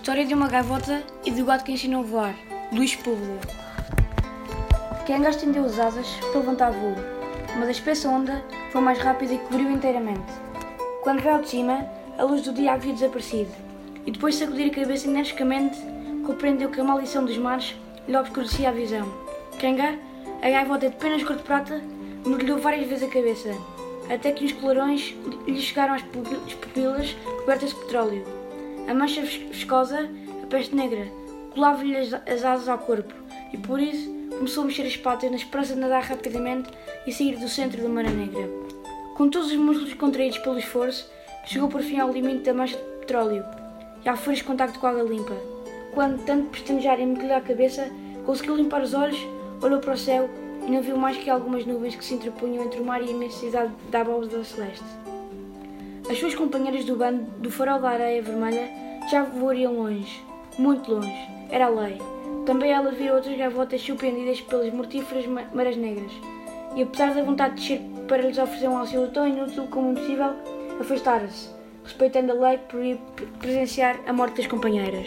História de uma gaivota e do gato que ensinou a voar. Luís Público. Kenga estendeu as asas para levantar voo, mas a espessa onda foi mais rápida e cobriu inteiramente. Quando veio de cima, a luz do dia havia desaparecido, e depois de sacudir a cabeça energicamente, compreendeu que a maldição dos mares lhe obscurecia a visão. Kenga, a gaivota de penas cor de prata, mergulhou várias vezes a cabeça, até que os clarões lhe chegaram às pupilas cobertas de petróleo. A mancha viscosa, a peste negra, colava-lhe as, as asas ao corpo, e por isso começou a mexer as patas na esperança de nadar rapidamente e sair do centro da Maré Negra. Com todos os músculos contraídos pelo esforço, chegou por fim ao limite da mancha de petróleo e ao fresco contacto com a água limpa. Quando, tanto pestanejar e mergulhar a cabeça, conseguiu limpar os olhos, olhou para o céu e não viu mais que algumas nuvens que se interpunham entre o mar e a imensidade da abóbada celeste. As suas companheiras do bando do farol da areia vermelha já voariam longe, muito longe, era a lei. Também ela via outras gavotas surpreendidas pelas mortíferas marés negras, e apesar da vontade de descer para lhes oferecer um auxílio tão inútil como impossível, afastara-se, respeitando a lei por ir presenciar a morte das companheiras.